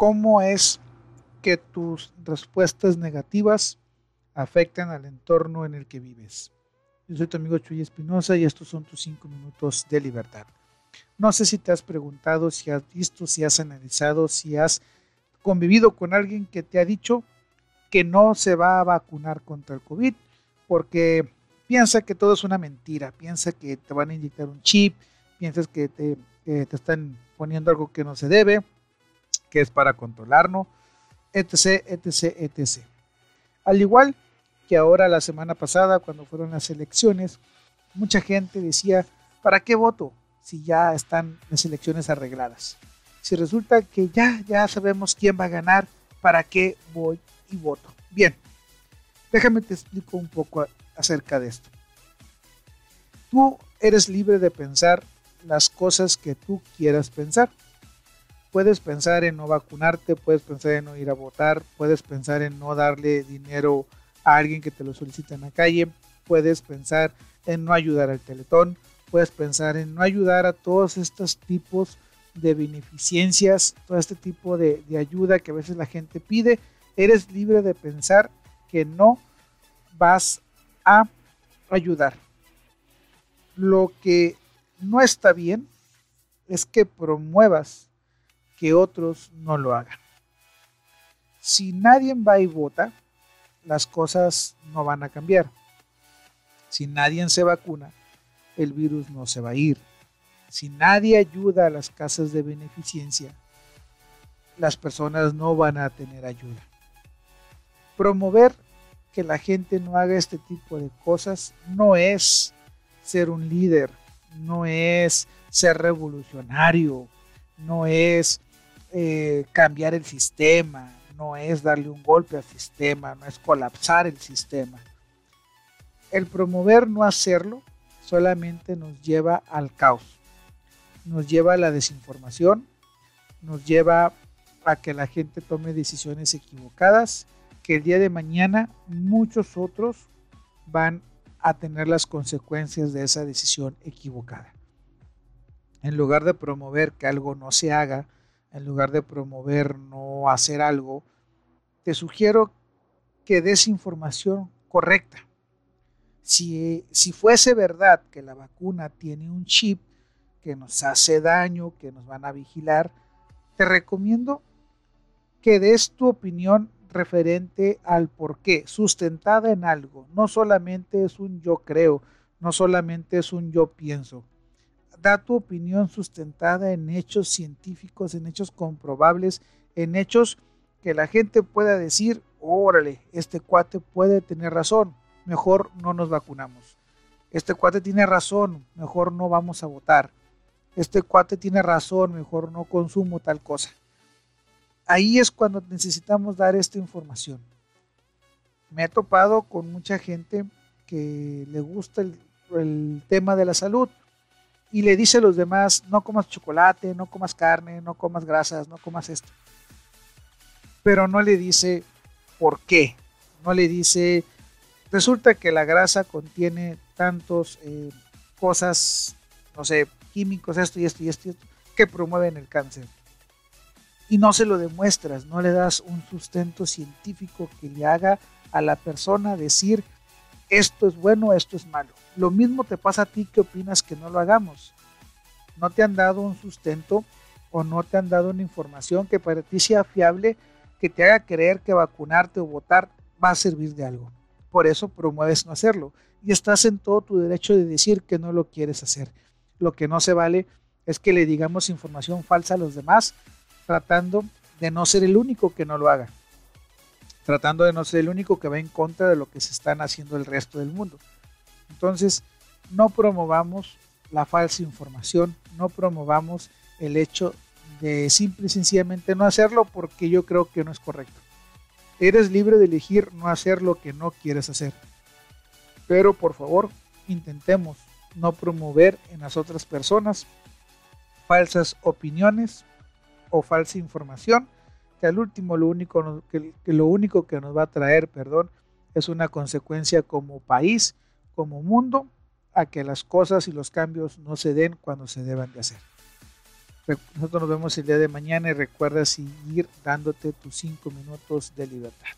cómo es que tus respuestas negativas afectan al entorno en el que vives. Yo soy tu amigo Chuy Espinosa y estos son tus cinco minutos de libertad. No sé si te has preguntado, si has visto, si has analizado, si has convivido con alguien que te ha dicho que no se va a vacunar contra el COVID porque piensa que todo es una mentira, piensa que te van a inyectar un chip, piensas que te están poniendo algo que no se debe, que es para controlarnos, etc., etc., etc. Al igual que ahora la semana pasada, cuando fueron las elecciones, mucha gente decía, ¿para qué voto si ya están las elecciones arregladas? Si resulta que ya, ya sabemos quién va a ganar, ¿para qué voy y voto? Bien, déjame te explico un poco acerca de esto. Tú eres libre de pensar las cosas que tú quieras pensar. Puedes pensar en no vacunarte, puedes pensar en no ir a votar, puedes pensar en no darle dinero a alguien que te lo solicita en la calle, puedes pensar en no ayudar al teletón, puedes pensar en no ayudar a todos estos tipos de beneficencias, todo este tipo de, de ayuda que a veces la gente pide. Eres libre de pensar que no vas a ayudar. Lo que no está bien es que promuevas que otros no lo hagan. Si nadie va y vota, las cosas no van a cambiar. Si nadie se vacuna, el virus no se va a ir. Si nadie ayuda a las casas de beneficencia, las personas no van a tener ayuda. Promover que la gente no haga este tipo de cosas no es ser un líder, no es ser revolucionario, no es eh, cambiar el sistema, no es darle un golpe al sistema, no es colapsar el sistema. El promover no hacerlo solamente nos lleva al caos, nos lleva a la desinformación, nos lleva a que la gente tome decisiones equivocadas, que el día de mañana muchos otros van a tener las consecuencias de esa decisión equivocada. En lugar de promover que algo no se haga, en lugar de promover no hacer algo, te sugiero que des información correcta. Si, si fuese verdad que la vacuna tiene un chip que nos hace daño, que nos van a vigilar, te recomiendo que des tu opinión referente al por qué, sustentada en algo. No solamente es un yo creo, no solamente es un yo pienso da tu opinión sustentada en hechos científicos, en hechos comprobables, en hechos que la gente pueda decir, órale, este cuate puede tener razón, mejor no nos vacunamos. Este cuate tiene razón, mejor no vamos a votar. Este cuate tiene razón, mejor no consumo tal cosa. Ahí es cuando necesitamos dar esta información. Me he topado con mucha gente que le gusta el, el tema de la salud, y le dice a los demás, no comas chocolate, no comas carne, no comas grasas, no comas esto. Pero no le dice por qué. No le dice, resulta que la grasa contiene tantos eh, cosas, no sé, químicos, esto y esto y esto, que promueven el cáncer. Y no se lo demuestras, no le das un sustento científico que le haga a la persona decir, esto es bueno, esto es malo. Lo mismo te pasa a ti que opinas que no lo hagamos. No te han dado un sustento o no te han dado una información que para ti sea fiable, que te haga creer que vacunarte o votar va a servir de algo. Por eso promueves no hacerlo y estás en todo tu derecho de decir que no lo quieres hacer. Lo que no se vale es que le digamos información falsa a los demás tratando de no ser el único que no lo haga tratando de no ser el único que va en contra de lo que se están haciendo el resto del mundo. Entonces, no promovamos la falsa información, no promovamos el hecho de simple y sencillamente no hacerlo porque yo creo que no es correcto. Eres libre de elegir no hacer lo que no quieres hacer. Pero por favor, intentemos no promover en las otras personas falsas opiniones o falsa información que al último lo único que, lo único que nos va a traer, perdón, es una consecuencia como país, como mundo, a que las cosas y los cambios no se den cuando se deban de hacer. Nosotros nos vemos el día de mañana y recuerda seguir dándote tus cinco minutos de libertad.